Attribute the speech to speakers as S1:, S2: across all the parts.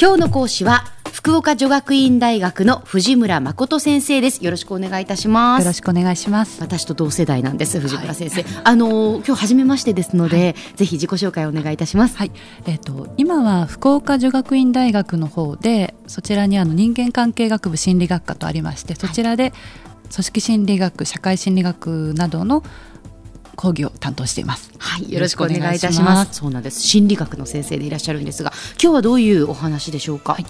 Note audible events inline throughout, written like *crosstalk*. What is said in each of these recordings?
S1: 今日の講師は福岡女学院大学の藤村誠先生です。よろしくお願いいたします。
S2: よろしくお願いします。
S1: 私と同世代なんです藤村先生、はい、あの今日初めましてですので、はい、ぜひ自己紹介をお願いいたします。
S2: はい。えっ、ー、と今は福岡女学院大学の方でそちらにあの人間関係学部心理学科とありましてそちらで組織心理学社会心理学などの講義を担当しています。
S1: はい、よろしくお願いいたします。そうなんです。心理学の先生でいらっしゃるんですが、今日はどういうお話でしょうか？はい、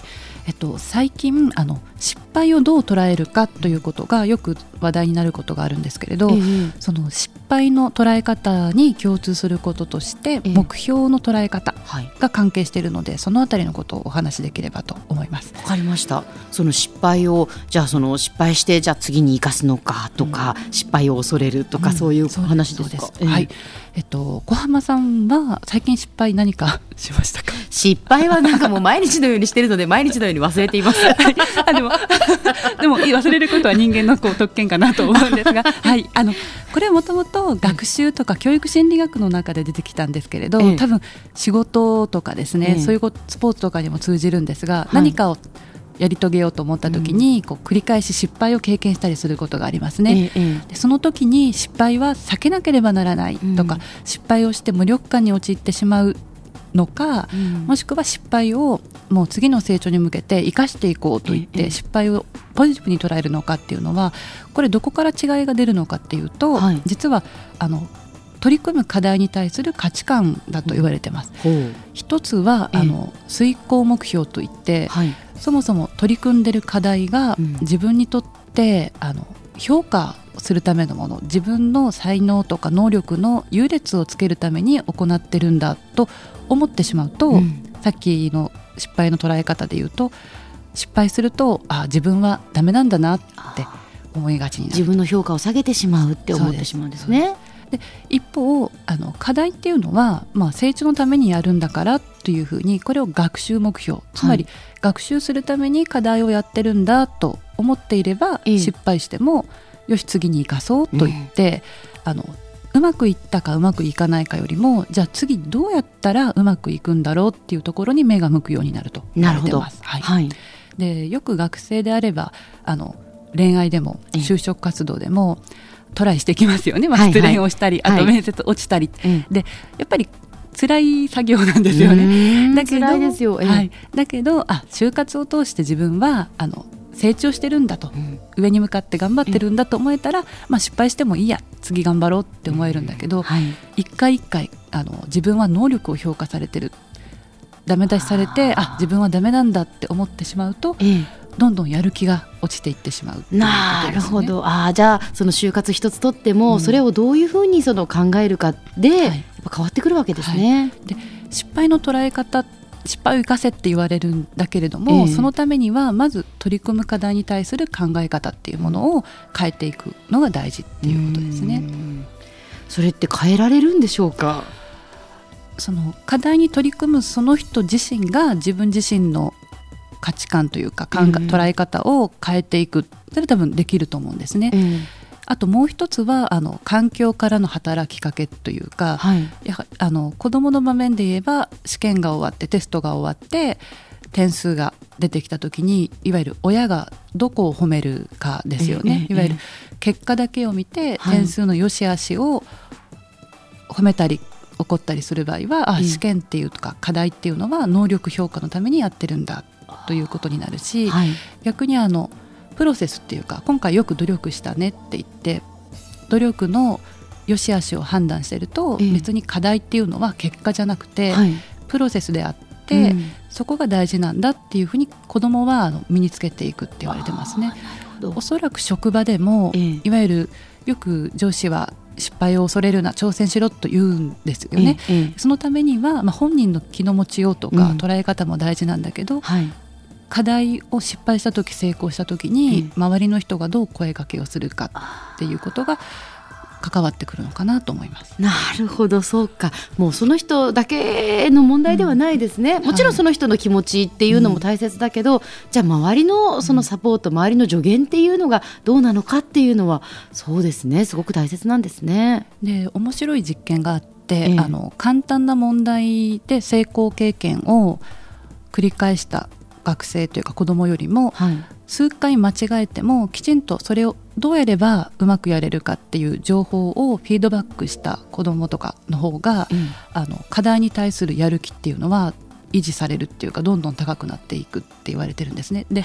S2: えっと最近あの失敗をどう捉えるかということがよく話題になることがあるんですけれど、えー、その失敗の捉え方に共通することとして目標の捉え方が関係しているので、そのあたりのことをお話しできればと思います。
S1: わかりました。その失敗をじゃあその失敗してじゃあ次に生かすのかとか、うん、失敗を恐れるとか、うん、そういう話ですか。
S2: すはい。えっと小浜さんは最近失敗何か *laughs* しましたか？
S1: 失敗はなんかもう毎日のようにしてるので毎日のように忘れています。*laughs*
S2: あでも *laughs* でも忘れることは人間のこう特権かなと思うんですが、はい、あのこれはもともと学習とか教育心理学の中で出てきたんですけれど、ええ、多分仕事とかですね、え、そういうスポーツとかにも通じるんですが、はい、何かをやり遂げようと思った時に、こう繰り返し失敗を経験したりすることがありますね、でその時に失敗は避けなければならないとか、失敗をして無力感に陥ってしまうのか、うん、もしくは失敗をもう次の成長に向けて生かしていこうと言って失敗をポジティブに捉えるのかっていうのはこれどこから違いが出るのかっていうと、はい、実はあの取り組む課題に対する価値観だと言われてます。一つはあの遂行目標といって、はい、そもそも取り組んでる課題が自分にとって、あの評価するためのもの自分の才能とか能力の優劣をつけるために行ってるんだと思ってしまうと、うん、さっきの失敗の捉え方で言うと失敗するとあ自分はダメなんだなって思いがちになる。
S1: 自分の評価を下げてしまうって思ってしまうんですね。
S2: で一方あの課題っていうのは、まあ、成長のためにやるんだからというふうにこれを学習目標つまり、学習するために課題をやってるんだと思っていれば、失敗してもよし次に生かそうと言って、あのうまくいったかうまくいかないかよりもじゃあ次どうやったらうまくいくんだろうっていうところに目が向くようになると言われてます。はい、はい、でよく学生であればあの恋愛でも就職活動でもトライしてきますよね、まあ、失恋をしたり、はい。はい、あと面接落ちたり、はい、でやっぱり辛い作業なんですよね。だけど、はい、だけどあ就活を通して自分はあの成長してるんだと、うん、上に向かって頑張ってるんだと思えたら、うん、まあ、失敗してもいいや次頑張ろうって思えるんだけど、はい、一回一回あの自分は能力を評価されてる。ダメ出しされてあ自分はダメなんだって思ってしまうと、ええ、どんどんやる気が落ちていってしまう、ね、
S1: なるほど。あじゃあその就活一つとっても、うん、それをどういうふうにその考えるかで、はい、やっぱ変わってくるわけですね。はい、で
S2: 失敗の捉え方失敗を生かせって言われるんだけれども、えー、そのためにはまず取り組む課題に対する考え方っていうものを変えていくのが大事っていうことですね。
S1: それって変えられるんでしょうか？
S2: その課題に取り組むその人自身が自分自身の価値観というか考え、捉え方を変えていく。それは多分できると思うんですね。あともう一つはあの環境からの働きかけというか、はい、やはあの子どもの場面で言えば試験が終わってテストが終わって点数が出てきた時にいわゆる親がどこを褒めるかですよね、いわゆる結果だけを見て点数の良し悪しを褒めたり怒ったりする場合は、あ試験っていうとか課題っていうのは能力評価のためにやってるんだということになるし、はい、逆にあのプロセスっていうか今回よく努力したねって言って努力の良し悪しを判断してると、別に課題っていうのは結果じゃなくて、はい、プロセスであって、うん、そこが大事なんだっていうふうに子どもは身につけていくって言われてますね。おそらく職場でも、いわゆるよく上司は失敗を恐れるな挑戦しろと言うんですよね、そのためには、まあ、本人の気の持ちようとか、捉え方も大事なんだけど、はい、課題を失敗した時成功した時に、周りの人がどう声かけをするかっていうことが関わってくるのかなと思います。
S1: なるほどそうか。もうその人だけの問題ではないですね、うん、もちろんその人の気持ちっていうのも大切だけど、はい、じゃあ周りのそのサポート、うん、周りの助言っていうのがどうなのかっていうのはそうですね。すごく大切なんですね。
S2: で面白い実験があって、ええ、あの簡単な問題で成功経験を繰り返した学生というか子供よりも、数回間違えてもきちんとそれをどうやればうまくやれるかっていう情報をフィードバックした子どもとかの方が、うん、あの課題に対するやる気っていうのは維持されるっていうかどんどん高くなっていくって言われてるんですね。で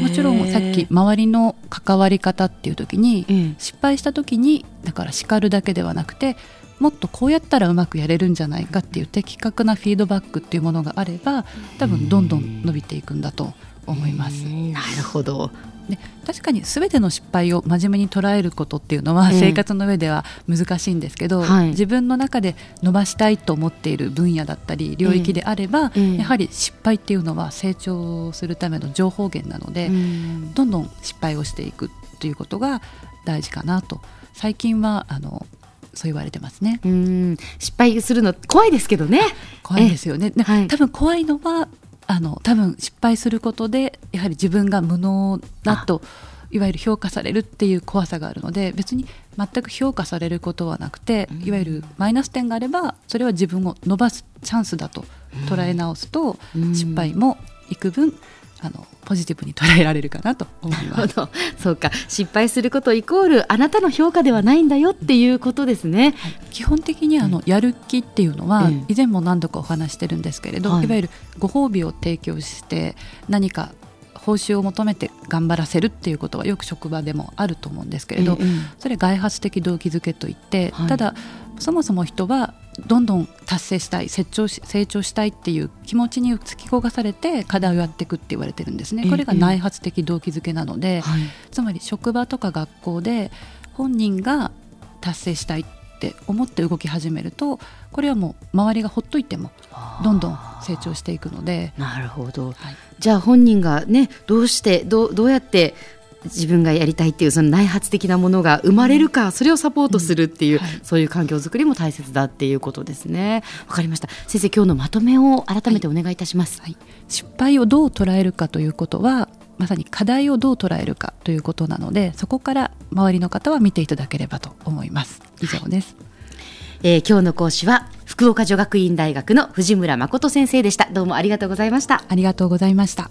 S2: もちろんさっき周りの関わり方っていう時に、うん、失敗した時にだから叱るだけではなくてもっとこうやったらうまくやれるんじゃないかっていう的確なフィードバックっていうものがあれば多分どんどん伸びていくんだと思います。
S1: なるほど。
S2: で確かに全ての失敗を真面目に捉えることっていうのは生活の上では難しいんですけど、はい、自分の中で伸ばしたいと思っている分野だったり領域であれば、えー、やはり失敗っていうのは成長するための情報源なので、どんどん失敗をしていくということが大事かなと。最近はあのそう言われてますね。
S1: 失敗するの怖いですけどね。
S2: 怖いですよね。はい、多分怖いのはあの多分失敗することでやはり自分が無能だといわゆる評価されるっていう怖さがあるので別に全く評価されることはなくていわゆるマイナス点があればそれは自分を伸ばすチャンスだと捉え直すと失敗も幾分あのポジティブに捉えられるかなと思います。
S1: そうか。失敗することイコールあなたの評価ではないんだよっていうことですね、
S2: はい、基本的にあの、やる気っていうのは、以前も何度かお話してるんですけれど、はい、いわゆるご褒美を提供して何か報酬を求めて頑張らせるっていうことはよく職場でもあると思うんですけれど、ええ、それ外発的動機づけといって、はい、ただそもそも人はどんどん達成したい成長し成長したいっていう気持ちに突き焦がされて課題をやっていくって言われてるんですね。これが内発的動機づけなので、はい、つまり職場とか学校で本人が達成したいって思って動き始めるとこれはもう周りがほっといてもどんどん成長していくので。
S1: なるほど、はい、じゃあ本人がねどうしてどうどうやって自分がやりたいっていうその内発的なものが生まれるか、それをサポートするっていう、はい、そういう環境づくりも大切だっていうことですね。わかりました。先生今日のまとめを改めてお願いいたします。はい、
S2: 失敗をどう捉えるかということはまさに課題をどう捉えるかということなのでそこから周りの方は見ていただければと思います。以上です、
S1: えー、今日の講師は福岡女学院大学の藤村誠先生でした。どうもありがとうございました。
S2: ありがとうございました